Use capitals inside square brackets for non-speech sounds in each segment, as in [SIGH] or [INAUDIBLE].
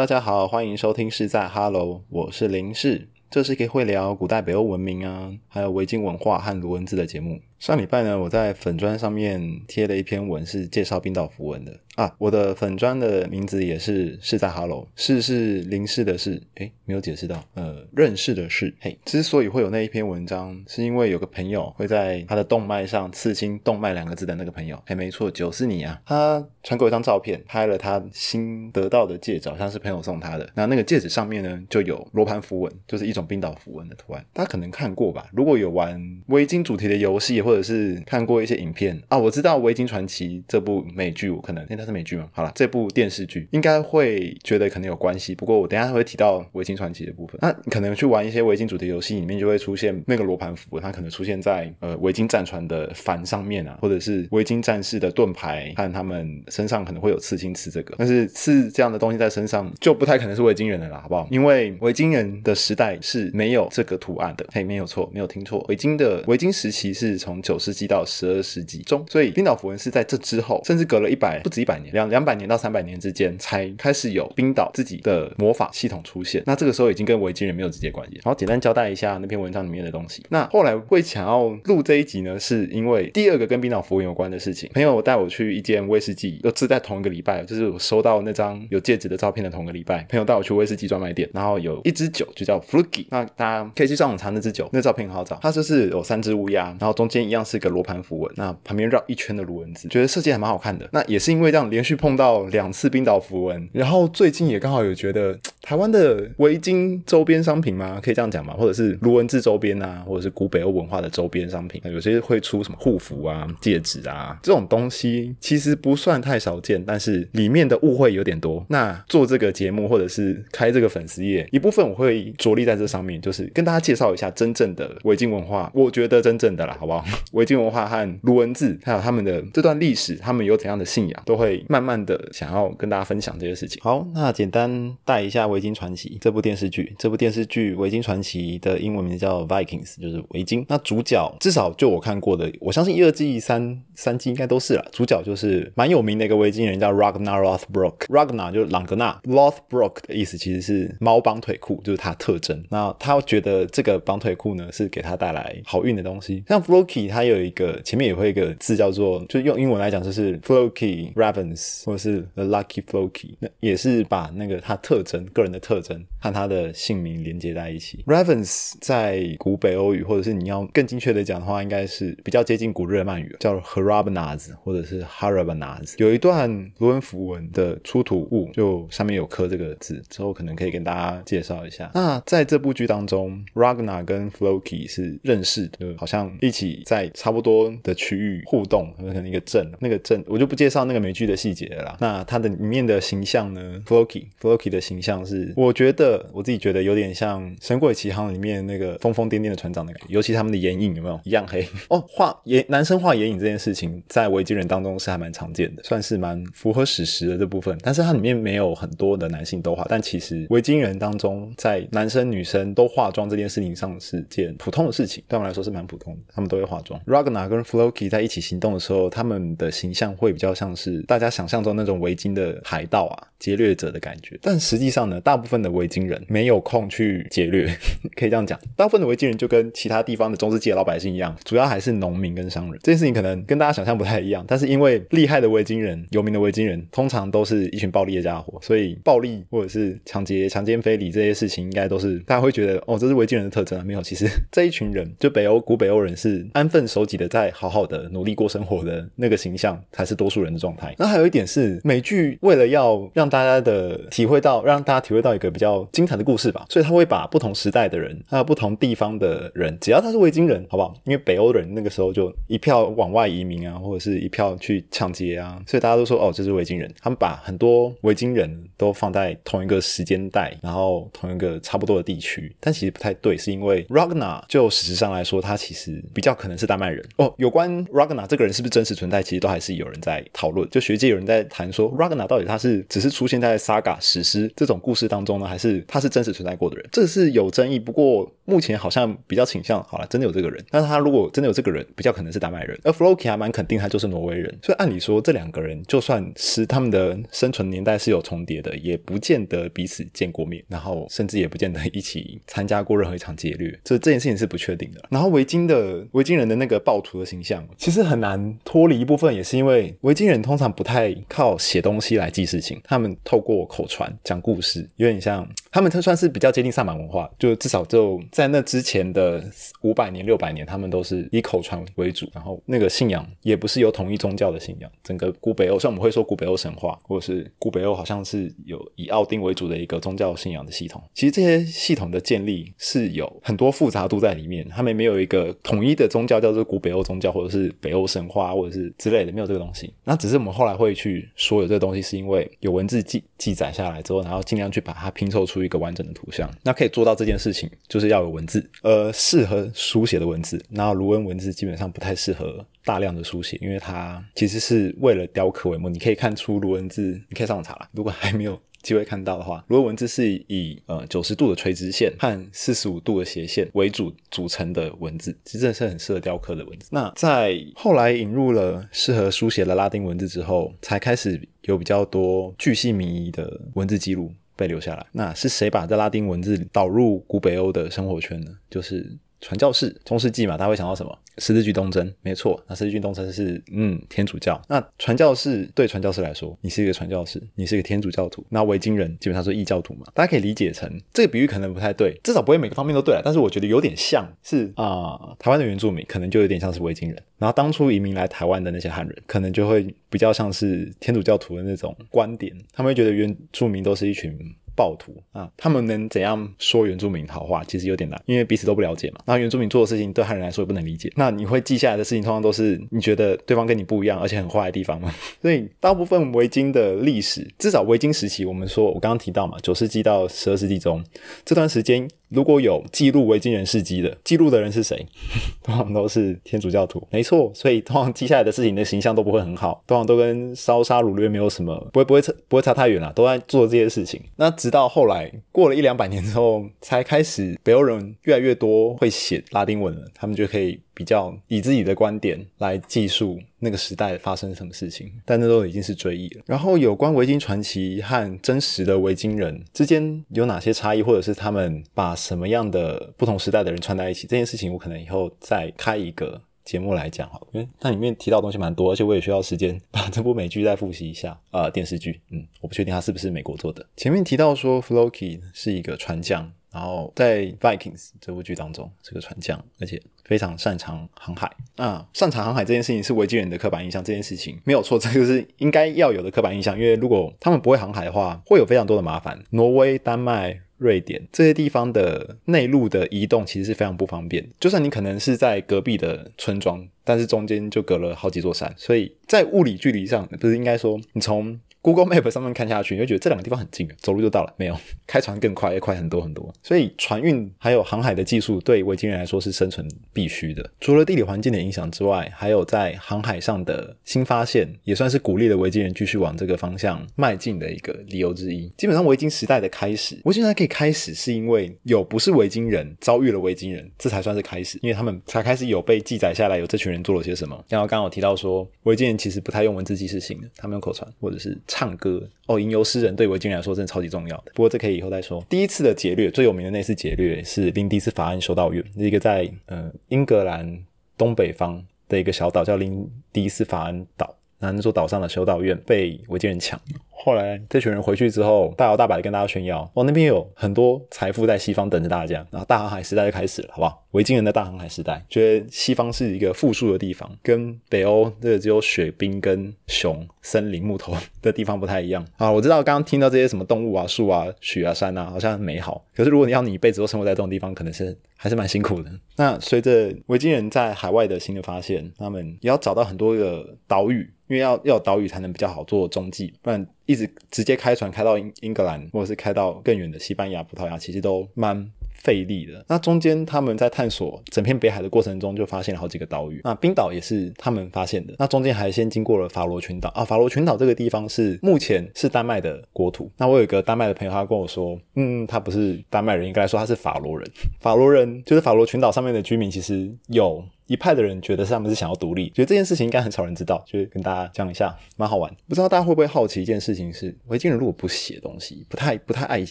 大家好，欢迎收听是在 Hello，我是林氏，这是一个会聊古代北欧文明啊，还有维京文化和卢文字的节目。上礼拜呢，我在粉砖上面贴了一篇文，是介绍冰岛符文的啊。我的粉砖的名字也是是在 Hello，是是林氏的是，诶，没有解释到，呃，认识的是，嘿，之所以会有那一篇文章，是因为有个朋友会在他的动脉上刺青“动脉”两个字的那个朋友，嘿，没错，就是你啊。他传给我一张照片，拍了他新得到的戒指，好像是朋友送他的。那那个戒指上面呢，就有罗盘符文，就是一种冰岛符文的图案。大家可能看过吧？如果有玩围巾主题的游戏，或或者是看过一些影片啊，我知道《维京传奇》这部美剧，我可能因为它是美剧嘛。好了，这部电视剧应该会觉得可能有关系。不过我等下会提到《维京传奇》的部分。那可能去玩一些维京主题游戏里面，就会出现那个罗盘符，它可能出现在呃维京战船的帆上面啊，或者是维京战士的盾牌看他们身上可能会有刺青刺这个。但是刺这样的东西在身上就不太可能是维京人的啦，好不好？因为维京人的时代是没有这个图案的。嘿，没有错，没有听错。维京的维京时期是从九世纪到十二世纪中，所以冰岛符文是在这之后，甚至隔了一百不止一百年，两两百年到三百年之间，才开始有冰岛自己的魔法系统出现。那这个时候已经跟维京人没有直接关系。然后简单交代一下那篇文章里面的东西。那后来会想要录这一集呢，是因为第二个跟冰岛符文有关的事情。朋友带我去一间威士忌，又是在同一个礼拜，就是我收到那张有戒指的照片的同个礼拜。朋友带我去威士忌专卖店，然后有一支酒就叫 f l u k y 那大家可以去上网查那支酒，那照片很好找。它就是有三只乌鸦，然后中间一样是一个罗盘符文。那旁边绕一圈的卢文字，觉得设计还蛮好看的。那也是因为这样连续碰到两次冰岛符文，然后最近也刚好有觉得台湾的围巾周边商品吗？可以这样讲吗？或者是卢文字周边啊，或者是古北欧文化的周边商品，有些会出什么护符啊、戒指啊这种东西，其实不算太少见，但是里面的误会有点多。那做这个节目或者是开这个粉丝页，一部分我会着力在这上面，就是跟大家介绍一下真正的围巾文化。我觉得真正的啦，好不好？围巾文化和卢文字，还有他们的这段历史，他们有怎样的信仰，都会慢慢的想要跟大家分享这些事情。好，那简单带一下《维京传奇》这部电视剧。这部电视剧《维京传奇》的英文名叫 Vikings，就是维京。那主角至少就我看过的，我相信一二季、三三季应该都是了。主角就是蛮有名的一个维京人，叫 Ragnar Lothbrok。Ragnar 就是朗格纳，Lothbrok 的意思其实是猫绑腿裤，就是它特征。那他觉得这个绑腿裤呢，是给他带来好运的东西。像 Floki，它有一个前面也会一个字叫做，就用英文来讲就是 Floki Ravens，或者是 The Lucky Floki，那也是把那个他特征、个人的特征。和他的姓名连接在一起。Ravens 在古北欧语，或者是你要更精确的讲的话，应该是比较接近古日耳曼语，叫 Harabnaz 或者是 Harabnaz。有一段罗文符文的出土物，就上面有刻这个字，之后可能可以跟大家介绍一下。那在这部剧当中，Ragnar 跟 Floki 是认识的，好像一起在差不多的区域互动，可能一个镇，那个镇我就不介绍那个美剧的细节了啦。那它的里面的形象呢，Floki，Floki 的形象是，我觉得我自己觉得有点像《神鬼奇航》里面那个疯疯癫癫的船长的感觉，尤其他们的眼影有没有一样黑 [LAUGHS] 哦？画眼男生画眼影这件事情，在维京人当中是还蛮常见的，算是蛮符合史实的这部分。但是它里面没有很多的男性都画，但其实维京人当中，在男生女生都化妆这件事情上是件普通的事情，对我们来说是蛮普通的，他们都会化妆。Ragnar 跟 Floki 在一起行动的时候，他们的形象会比较像是大家想象中那种维京的海盗啊、劫掠者的感觉。但实际上呢，大部分的维京人没有空去劫掠，[LAUGHS] 可以这样讲。大部分的维京人就跟其他地方的中世纪的老百姓一样，主要还是农民跟商人。这件事情可能跟大家想象不太一样，但是因为厉害的维京人、有名的维京人，通常都是一群暴力的家伙，所以暴力或者是抢劫、强奸非礼这些事情，应该都是大家会觉得哦，这是维京人的特征啊。没有，其实 [LAUGHS] 这一群人，就北欧古北欧人是安分守己的，在好好的努力过生活的那个形象，才是多数人的状态。那还有一点是，美剧为了要让大家的体会到，让大家体会到一个比较精彩的故事吧，所以他会把不同时代的人，还有不同地方的人，只要他是维京人，好不好？因为北欧人那个时候就一票往外移民啊，或者是一票去抢劫啊，所以大家都说哦，这是维京人。他们把很多维京人都放在同一个时间带，然后同一个差不多的地区，但其实不太对，是因为 Ragnar 就事实上来说，他其实比较可能是丹麦人哦。有关 Ragnar 这个人是不是真实存在，其实都还是有人在讨论，就学界有人在谈说 Ragnar 到底他是只是出现在 saga 史诗这种故事当中呢，还是他是真实存在过的人？这是有争议。不过目前好像比较倾向，好了，真的有这个人。但是他如果真的有这个人，比较可能是丹麦人。而 Floki 还蛮肯定他就是挪威人。所以按理说，这两个人就算是他们的生存年代是有重叠的，也不见得彼此见过面，然后甚至也不见得一起参加过任何一场劫掠。这这件事情是不确定的。然后维京的维京人的那个暴徒的形象，其实很难脱离一部分，也是因为维京人通常不太靠写东西来记事情，他们透过口传讲故事，有点像他们，算是比较接近萨满文化，就至少就在那之前的五百年、六百年，他们都是以口传为主，然后那个信仰也不是有统一宗教的信仰。整个古北欧，虽然我们会说古北欧神话，或者是古北欧好像是有以奥丁为主的一个宗教信仰的系统，其实这些系统的建立是有很多复杂度在里面，他们没有一个统一的宗教叫做古北欧宗教，或者是北欧神话，或者是之类的，没有这个东西。那只是我们后来会去说有这个东西，是因为有文字记记载下来之后，然后尽量去把它拼凑出一个完整的图像。那可以做到这件事情，就是要有文字，呃，适合书写的文字。然后卢恩文字基本上不太适合大量的书写，因为它其实是为了雕刻为目。你可以看出卢恩字，你可以上网查了。如果还没有机会看到的话，如果文字是以呃九十度的垂直线和四十五度的斜线为主组成的文字，其实真的是很适合雕刻的文字。那在后来引入了适合书写的拉丁文字之后，才开始有比较多巨细靡遗的文字记录。被留下来，那是谁把这拉丁文字导入古北欧的生活圈呢？就是传教士。中世纪嘛，大家会想到什么？十字军东征，没错。那十字军东征是嗯天主教。那传教士对传教士来说，你是一个传教士，你是一个天主教徒。那维京人基本上是异教徒嘛，大家可以理解成这个比喻可能不太对，至少不会每个方面都对。但是我觉得有点像是啊，台湾的原住民可能就有点像是维京人。然后当初移民来台湾的那些汉人，可能就会比较像是天主教徒的那种观点，他们会觉得原住民都是一群。暴徒啊！他们能怎样说原住民好话？其实有点难，因为彼此都不了解嘛。那原住民做的事情对汉人来说也不能理解。那你会记下来的事情，通常都是你觉得对方跟你不一样，而且很坏的地方吗？[LAUGHS] 所以大部分维京的历史，至少维京时期，我们说我刚刚提到嘛，九世纪到十二世纪中这段时间。如果有记录维京人事迹的，记录的人是谁？[LAUGHS] 通常都是天主教徒，没错。所以通常接下来的事情的形象都不会很好，通常都跟烧杀掳掠没有什么，不会不会差不会差太远了，都在做这些事情。那直到后来过了一两百年之后，才开始北欧人越来越多会写拉丁文了，他们就可以。比较以自己的观点来记述那个时代发生什么事情，但那都已经是追忆了。然后有关维京传奇和真实的维京人之间有哪些差异，或者是他们把什么样的不同时代的人串在一起，这件事情我可能以后再开一个节目来讲好，因为它里面提到东西蛮多，而且我也需要时间把这部美剧再复习一下啊，电视剧，嗯，我不确定它是不是美国做的。前面提到说 Floki 是一个船匠。然后在《Vikings》这部剧当中是个船匠，而且非常擅长航海。啊，擅长航海这件事情是维京人的刻板印象，这件事情没有错，这就是应该要有的刻板印象。因为如果他们不会航海的话，会有非常多的麻烦。挪威、丹麦、瑞典这些地方的内陆的移动其实是非常不方便。就算你可能是在隔壁的村庄，但是中间就隔了好几座山，所以在物理距离上，不是应该说你从。Google Map 上面看下去，你会觉得这两个地方很近，走路就到了。没有，[LAUGHS] 开船更快，也快很多很多。所以船运还有航海的技术，对维京人来说是生存必须的。除了地理环境的影响之外，还有在航海上的新发现，也算是鼓励了维京人继续往这个方向迈进的一个理由之一。基本上，维京时代的开始，维京时代可以开始，是因为有不是维京人遭遇了维京人，这才算是开始，因为他们才开始有被记载下来，有这群人做了些什么。然后刚刚我提到说，维京人其实不太用文字记事情的，他们用口传或者是。唱歌哦，吟游诗人对维京人来说真的超级重要的。不过这可以以后再说。第一次的劫掠最有名的那次劫掠是林迪斯法案修道院，一个在呃英格兰东北方的一个小岛叫林迪斯法安岛，那那座岛上的修道院被维京人抢。后来这群人回去之后，大摇大摆的跟大家炫耀，哦，那边有很多财富在西方等着大家。然后大航海时代就开始了，好不好？维京人的大航海时代，觉得西方是一个富庶的地方，跟北欧这个只有雪冰跟熊、森林、木头的地方不太一样 [LAUGHS] 啊。我知道刚刚听到这些什么动物啊、树啊、雪啊、山啊，好像很美好。可是如果你要你一辈子都生活在这种地方，可能是还是蛮辛苦的。那随着维京人在海外的新的发现，他们也要找到很多个岛屿。因为要要有岛屿才能比较好做中继，不然一直直接开船开到英英格兰，或者是开到更远的西班牙、葡萄牙，其实都蛮费力的。那中间他们在探索整片北海的过程中，就发现了好几个岛屿。那冰岛也是他们发现的。那中间还先经过了法罗群岛啊，法罗群岛这个地方是目前是丹麦的国土。那我有一个丹麦的朋友，他跟我说，嗯，他不是丹麦人，应该来说他是法罗人。法罗人就是法罗群岛上面的居民，其实有。一派的人觉得他们是想要独立，觉得这件事情应该很少人知道，就是跟大家讲一下，蛮好玩。不知道大家会不会好奇一件事情是，维京人如果不写东西，不太不太爱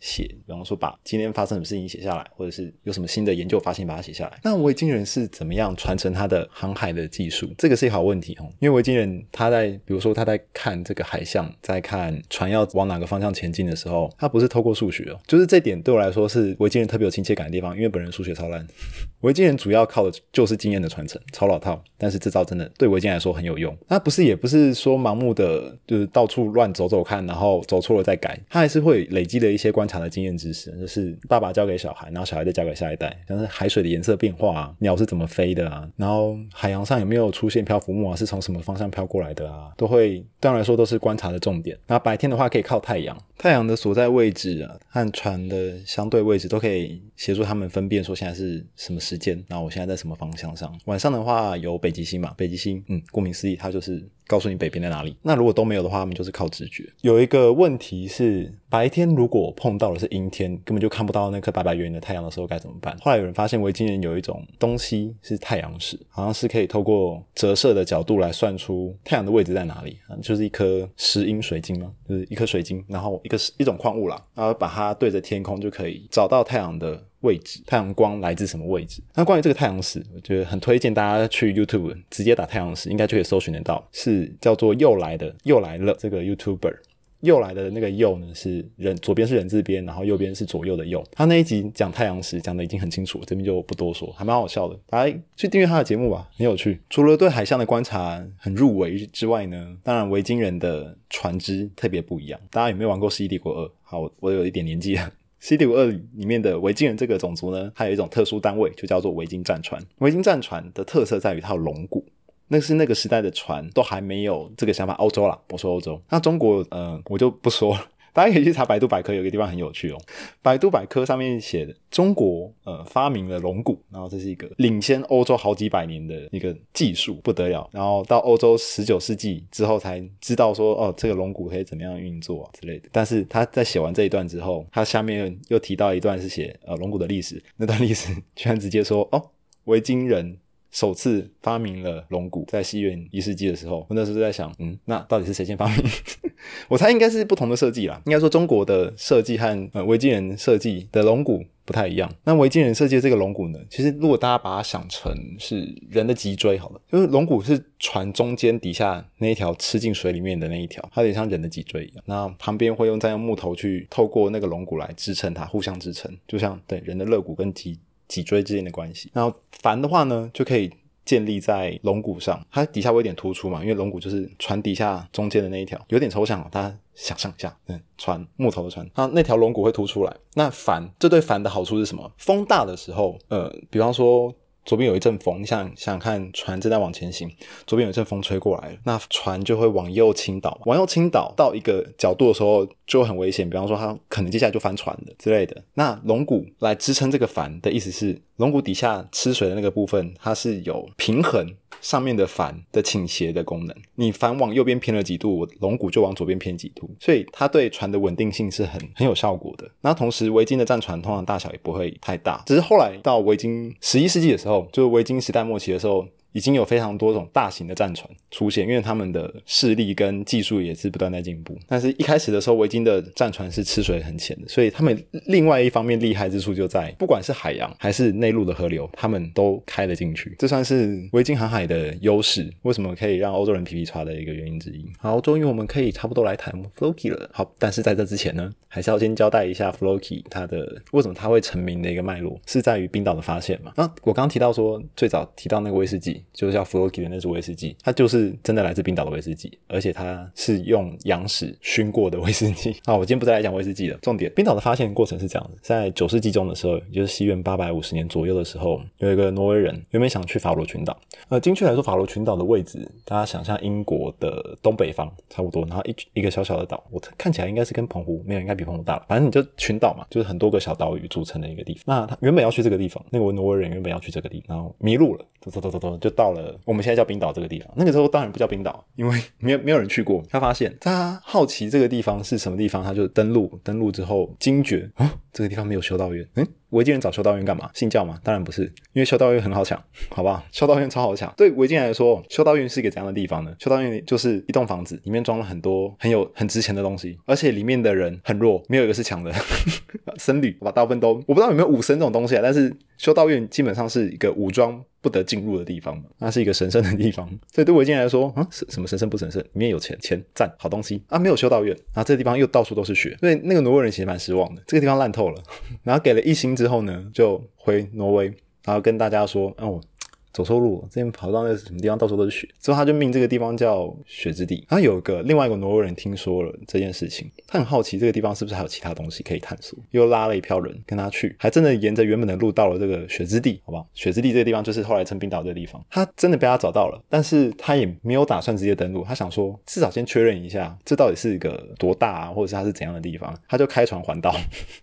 写，比方说把今天发生什么事情写下来，或者是有什么新的研究发现把它写下来，那维京人是怎么样传承他的航海的技术？这个是一个好问题哦。因为维京人他在比如说他在看这个海象，在看船要往哪个方向前进的时候，他不是透过数学哦，就是这点对我来说是维京人特别有亲切感的地方，因为本人数学超烂。[LAUGHS] 维京人主要靠的就是经验的传承，超老套，但是这招真的对维京来说很有用。那不是也不是说盲目的就是到处乱走走看，然后走错了再改，他还是会累积的一些观察的经验知识，就是爸爸教给小孩，然后小孩再教给下一代，像是海水的颜色变化啊，鸟是怎么飞的啊，然后海洋上有没有出现漂浮木啊，是从什么方向飘过来的啊，都会对他来说都是观察的重点。那白天的话可以靠太阳，太阳的所在位置啊和船的相对位置都可以协助他们分辨说现在是什么。时间，然后我现在在什么方向上？晚上的话有北极星嘛？北极星，嗯，顾名思义，它就是告诉你北边在哪里。那如果都没有的话，他们就是靠直觉。有一个问题是，白天如果碰到的是阴天，根本就看不到那颗白白圆圆的太阳的时候该怎么办？后来有人发现维京人有一种东西是太阳石，好像是可以透过折射的角度来算出太阳的位置在哪里啊，就是一颗石英水晶吗？就是一颗水晶，然后一个一种矿物啦，然后把它对着天空就可以找到太阳的。位置，太阳光来自什么位置？那关于这个太阳石，我觉得很推荐大家去 YouTube 直接打太阳石，应该就可以搜寻得到。是叫做又来的又来了这个 YouTuber，又来的那个又呢是人，左边是人字边，然后右边是左右的右。他那一集讲太阳石讲的已经很清楚，这边就不多说，还蛮好笑的。大家去订阅他的节目吧，很有趣。除了对海象的观察很入围之外呢，当然维京人的船只特别不一样。大家有没有玩过《世纪帝国二》？好，我有一点年纪了。C D 五二里面的维京人这个种族呢，它有一种特殊单位，就叫做维京战船。维京战船的特色在于它有龙骨，那是那个时代的船都还没有这个想法。欧洲啦，我说欧洲，那中国，嗯，我就不说了。大家可以去查百度百科，有一个地方很有趣哦。百度百科上面写的，中国呃发明了龙骨，然后这是一个领先欧洲好几百年的一个技术，不得了。然后到欧洲十九世纪之后才知道说，哦，这个龙骨可以怎么样运作之类的。但是他在写完这一段之后，他下面又提到一段是写呃龙骨的历史，那段历史居然直接说，哦，维京人。首次发明了龙骨，在西元一世纪的时候，我那时候在想，嗯，那到底是谁先发明？我猜应该是不同的设计啦。应该说中国的设计和呃维京人设计的龙骨不太一样。那维京人设计的这个龙骨呢，其实如果大家把它想成是人的脊椎，好了，就是龙骨是船中间底下那一条吃进水里面的那一条，它有点像人的脊椎一样。那旁边会用再用木头去透过那个龙骨来支撑它，互相支撑，就像对人的肋骨跟脊。脊椎之间的关系，然后帆的话呢，就可以建立在龙骨上，它底下会有点突出嘛，因为龙骨就是船底下中间的那一条，有点抽象哦，大家想象一下，嗯，船木头的船，它那条龙骨会凸出来，那帆这对帆的好处是什么？风大的时候，呃，比方说。左边有一阵风，你想想看，船正在往前行，左边有一阵风吹过来那船就会往右倾倒，往右倾倒到一个角度的时候就很危险，比方说它可能接下来就翻船的之类的。那龙骨来支撑这个帆的意思是，龙骨底下吃水的那个部分，它是有平衡。上面的帆的倾斜的功能，你帆往右边偏了几度，我龙骨就往左边偏几度，所以它对船的稳定性是很很有效果的。那同时，维京的战船通常大小也不会太大，只是后来到维京十一世纪的时候，就是维京时代末期的时候。已经有非常多种大型的战船出现，因为他们的势力跟技术也是不断在进步。但是一开始的时候，维京的战船是吃水很浅的，所以他们另外一方面厉害之处就在，不管是海洋还是内陆的河流，他们都开了进去。这算是维京航海的优势，为什么可以让欧洲人皮皮叉的一个原因之一。好，终于我们可以差不多来谈 Floki 了。好，但是在这之前呢，还是要先交代一下 Floki 它的为什么它会成名的一个脉络，是在于冰岛的发现嘛？那我刚刚提到说，最早提到那个威士忌。就是叫 Floki 的那支威士忌，它就是真的来自冰岛的威士忌，而且它是用羊屎熏过的威士忌。[LAUGHS] 啊，我今天不再来讲威士忌了。重点，冰岛的发现过程是这样的：在九世纪中的时候，也就是西元八百五十年左右的时候，有一个挪威人原本想去法罗群岛。呃，精确来说，法罗群岛的位置，大家想象英国的东北方差不多，然后一一个小小的岛，我看起来应该是跟澎湖没有，应该比澎湖大了。反正你就群岛嘛，就是很多个小岛屿组成的一个地方。那他原本要去这个地方，那个挪威人原本要去这个地方，然后迷路了，走走走走走，就到了我们现在叫冰岛这个地方。那个时候当然不叫冰岛，因为没有没有人去过。他发现他好奇这个地方是什么地方，他就登陆，登陆之后惊觉啊，这个地方没有修道院。嗯。维京人找修道院干嘛？信教吗？当然不是，因为修道院很好抢，好不好？修道院超好抢。对维京人来说，修道院是一个怎样的地方呢？修道院就是一栋房子，里面装了很多很有很值钱的东西，而且里面的人很弱，没有一个是强的。[LAUGHS] 僧侣，好吧，大部分都我不知道有没有武僧这种东西啊，但是修道院基本上是一个武装。不得进入的地方嘛那是一个神圣的地方。所以对维京来说，啊，什什么神圣不神圣？里面有钱，钱赞，好东西啊，没有修道院，然后这个地方又到处都是雪，所以那个挪威人其实蛮失望的，这个地方烂透了。[LAUGHS] 然后给了一星之之后呢，就回挪威，然后跟大家说，哦。走错路，之前跑到那个什么地方，到处都是雪。之后他就命这个地方叫雪之地。然后有个另外一个挪威人听说了这件事情，他很好奇这个地方是不是还有其他东西可以探索，又拉了一票人跟他去，还真的沿着原本的路到了这个雪之地，好不好？雪之地这个地方就是后来称冰岛这个地方。他真的被他找到了，但是他也没有打算直接登陆，他想说至少先确认一下这到底是一个多大啊，或者是它是怎样的地方。[LAUGHS] 他就开船环岛，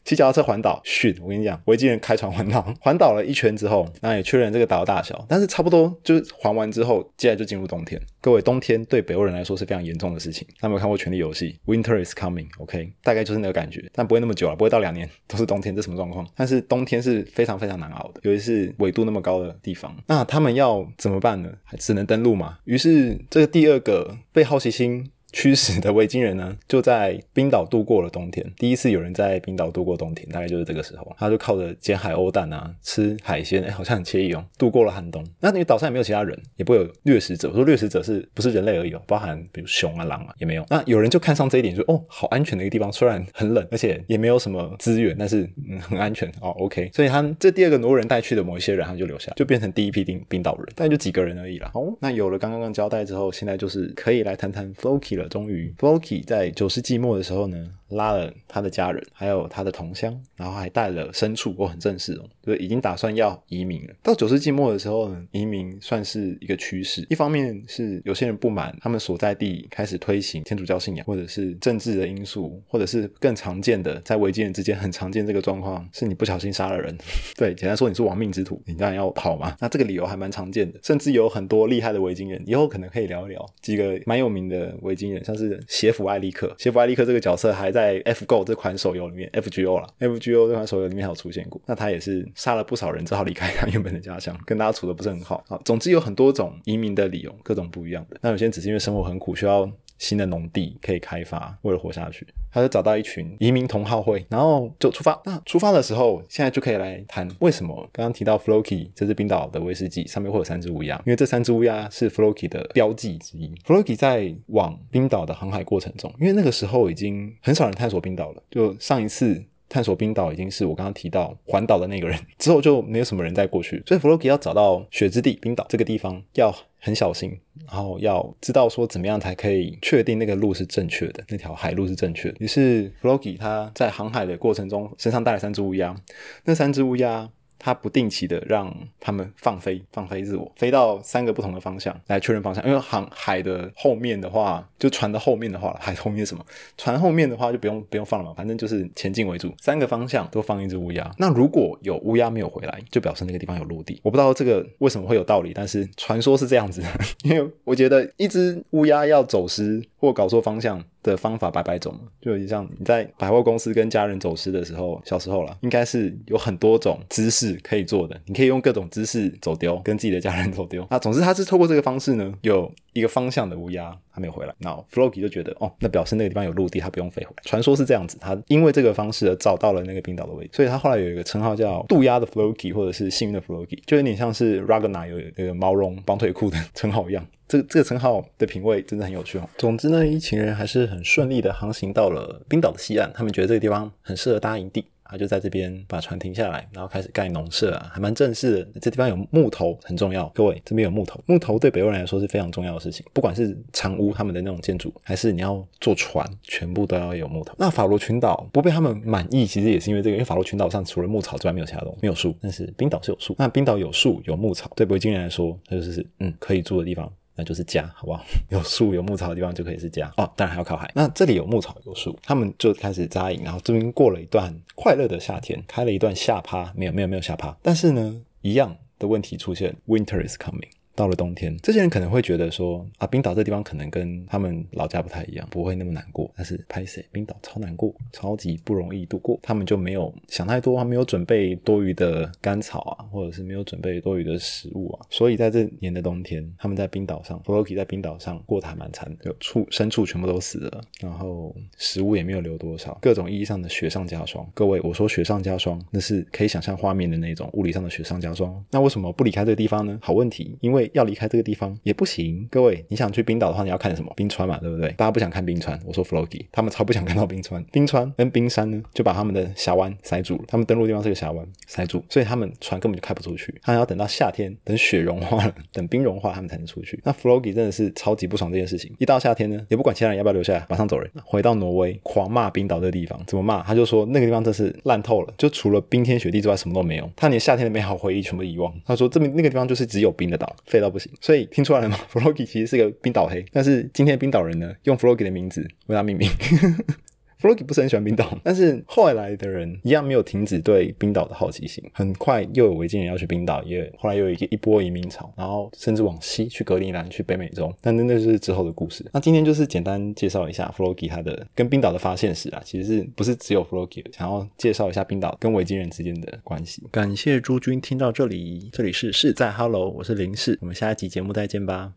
骑脚踏车环岛。训，我跟你讲，维京人开船环岛，环岛了一圈之后，那也确认这个岛的大小，但是差不多就是还完之后，接下来就进入冬天。各位，冬天对北欧人来说是非常严重的事情。他们有看过《权力游戏》？Winter is coming，OK，大概就是那个感觉，但不会那么久了，不会到两年都是冬天，这什么状况？但是冬天是非常非常难熬的，尤其是纬度那么高的地方。那他们要怎么办呢？只能登陆嘛。于是这个第二个被好奇心。驱使的维京人呢，[LAUGHS] 就在冰岛度过了冬天。第一次有人在冰岛度过冬天，大概就是这个时候。他就靠着捡海鸥蛋啊，吃海鲜，哎，好像很惬意哦，度过了寒冬。那你岛上也没有其他人，也不会有掠食者。我说掠食者是不是人类而已哦？包含比如熊啊、狼啊，也没有。那有人就看上这一点，说哦，好安全的一个地方，虽然很冷，而且也没有什么资源，但是嗯，很安全哦。OK，所以他这第二个挪人带去的某一些人，他就留下，就变成第一批冰冰岛人，大概就几个人而已啦。哦，那有了刚刚的交代之后，现在就是可以来谈谈 Floki 了，终于 folky。在九世纪末的时候呢，拉了他的家人，还有他的同乡，然后还带了牲畜，我很正式哦，就已经打算要移民了。到九世纪末的时候呢，移民算是一个趋势。一方面是有些人不满他们所在地开始推行天主教信仰，或者是政治的因素，或者是更常见的在维京人之间很常见这个状况，是你不小心杀了人。[LAUGHS] 对，简单说你是亡命之徒，你当然要跑嘛。那这个理由还蛮常见的，甚至有很多厉害的维京人，以后可能可以聊一聊几个蛮有名的维京人，像是邪。福艾利克，谢弗艾利克这个角色还在在 F Go 这款手游里面，FGO 啦，FGO 这款手游里面还有出现过。那他也是杀了不少人，只好离开他原本的家乡，跟大家处的不是很好。啊，总之有很多种移民的理由，各种不一样的。那有些人只是因为生活很苦，需要。新的农地可以开发，为了活下去，他就找到一群移民同好会，然后就出发。那出发的时候，现在就可以来谈为什么刚刚提到 Floki 这是冰岛的威士忌上面会有三只乌鸦，因为这三只乌鸦是 Floki 的标记之一。Floki 在往冰岛的航海过程中，因为那个时候已经很少人探索冰岛了，就上一次。探索冰岛已经是我刚刚提到环岛的那个人 [LAUGHS] 之后就没有什么人再过去，所以弗洛基要找到雪之地冰岛这个地方要很小心，然后要知道说怎么样才可以确定那个路是正确的，那条海路是正确的。于是弗洛基他在航海的过程中身上带了三只乌鸦，那三只乌鸦。他不定期的让他们放飞，放飞自我，飞到三个不同的方向来确认方向。因为航海的后面的话，就船的后面的话，海后面什么？船后面的话就不用不用放了嘛，反正就是前进为主。三个方向都放一只乌鸦。那如果有乌鸦没有回来，就表示那个地方有陆地。我不知道这个为什么会有道理，但是传说是这样子。因为我觉得一只乌鸦要走失或搞错方向。的方法百百种，就有点像你在百货公司跟家人走失的时候，小时候了，应该是有很多种姿势可以做的，你可以用各种姿势走丢，跟自己的家人走丢。[LAUGHS] 那总之，他是透过这个方式呢，有一个方向的乌鸦，还没有回来。那 Floki 就觉得，哦，那表示那个地方有陆地，他不用飞回来。传说是这样子，他因为这个方式而找到了那个冰岛的位置，所以他后来有一个称号叫渡鸦的 Floki，或者是幸运的 Floki，就有点像是 Ragnar 有那个毛绒绑腿裤的 [LAUGHS] 称号一样。这这个称号的品味真的很有趣哦。总之呢，一群人还是很顺利的航行到了冰岛的西岸，他们觉得这个地方很适合搭营地。他就在这边把船停下来，然后开始盖农舍啊，还蛮正式的。这地方有木头很重要，各位这边有木头，木头对北欧人来说是非常重要的事情，不管是长屋他们的那种建筑，还是你要坐船，全部都要有木头。那法罗群岛不被他们满意，其实也是因为这个，因为法罗群岛上除了牧草之外没有其他东西，没有树，但是冰岛是有树。那冰岛有树有牧草，对北京人来说，它就是嗯可以住的地方。那就是家，好不好？[LAUGHS] 有树有牧草的地方就可以是家哦。当然还要靠海。那这里有牧草有树，他们就开始扎营，然后这边过了一段快乐的夏天，开了一段夏趴，没有没有没有夏趴。但是呢，一样的问题出现，Winter is coming。到了冬天，这些人可能会觉得说啊，冰岛这地方可能跟他们老家不太一样，不会那么难过。但是拍谁？冰岛超难过，超级不容易度过。他们就没有想太多，没有准备多余的干草啊，或者是没有准备多余的食物啊。所以在这年的冬天，他们在冰岛上 f l o k i 在冰岛上过得还蛮惨的，有畜牲畜全部都死了，然后食物也没有留多少，各种意义上的雪上加霜。各位，我说雪上加霜，那是可以想象画面的那种物理上的雪上加霜。那为什么不离开这个地方呢？好问题，因为。要离开这个地方也不行，各位，你想去冰岛的话，你要看什么？冰川嘛，对不对？大家不想看冰川，我说 f l o g y 他们超不想看到冰川。冰川跟冰山呢，就把他们的峡湾塞住了。他们登陆地方是个峡湾，塞住，所以他们船根本就开不出去。他们要等到夏天，等雪融化了，等冰融化，他们才能出去。那 f l o g y 真的是超级不爽这件事情。一到夏天呢，也不管其他人要不要留下来，马上走人，回到挪威，狂骂冰岛这个地方。怎么骂？他就说那个地方真是烂透了，就除了冰天雪地之外，什么都没有。他连夏天的美好回忆全部遗忘。他说这边那个地方就是只有冰的岛，废到不行。所以。听出来了吗 f l o g y 其实是个冰岛黑，但是今天冰岛人呢，用 f l o g y 的名字为他命名。F l o g y 不是很喜欢冰岛，[LAUGHS] 但是后来的人一样没有停止对冰岛的好奇心。很快又有维京人要去冰岛，也后来又有一一波移民潮，然后甚至往西去格陵兰、去北美洲。但那那是之后的故事。那今天就是简单介绍一下 f l o g y 它的跟冰岛的发现史啊，其实是不是只有 f l o g y 想要介绍一下冰岛跟维京人之间的关系。感谢诸君听到这里，这里是是在 Hello，我是林氏，我们下一集节目再见吧。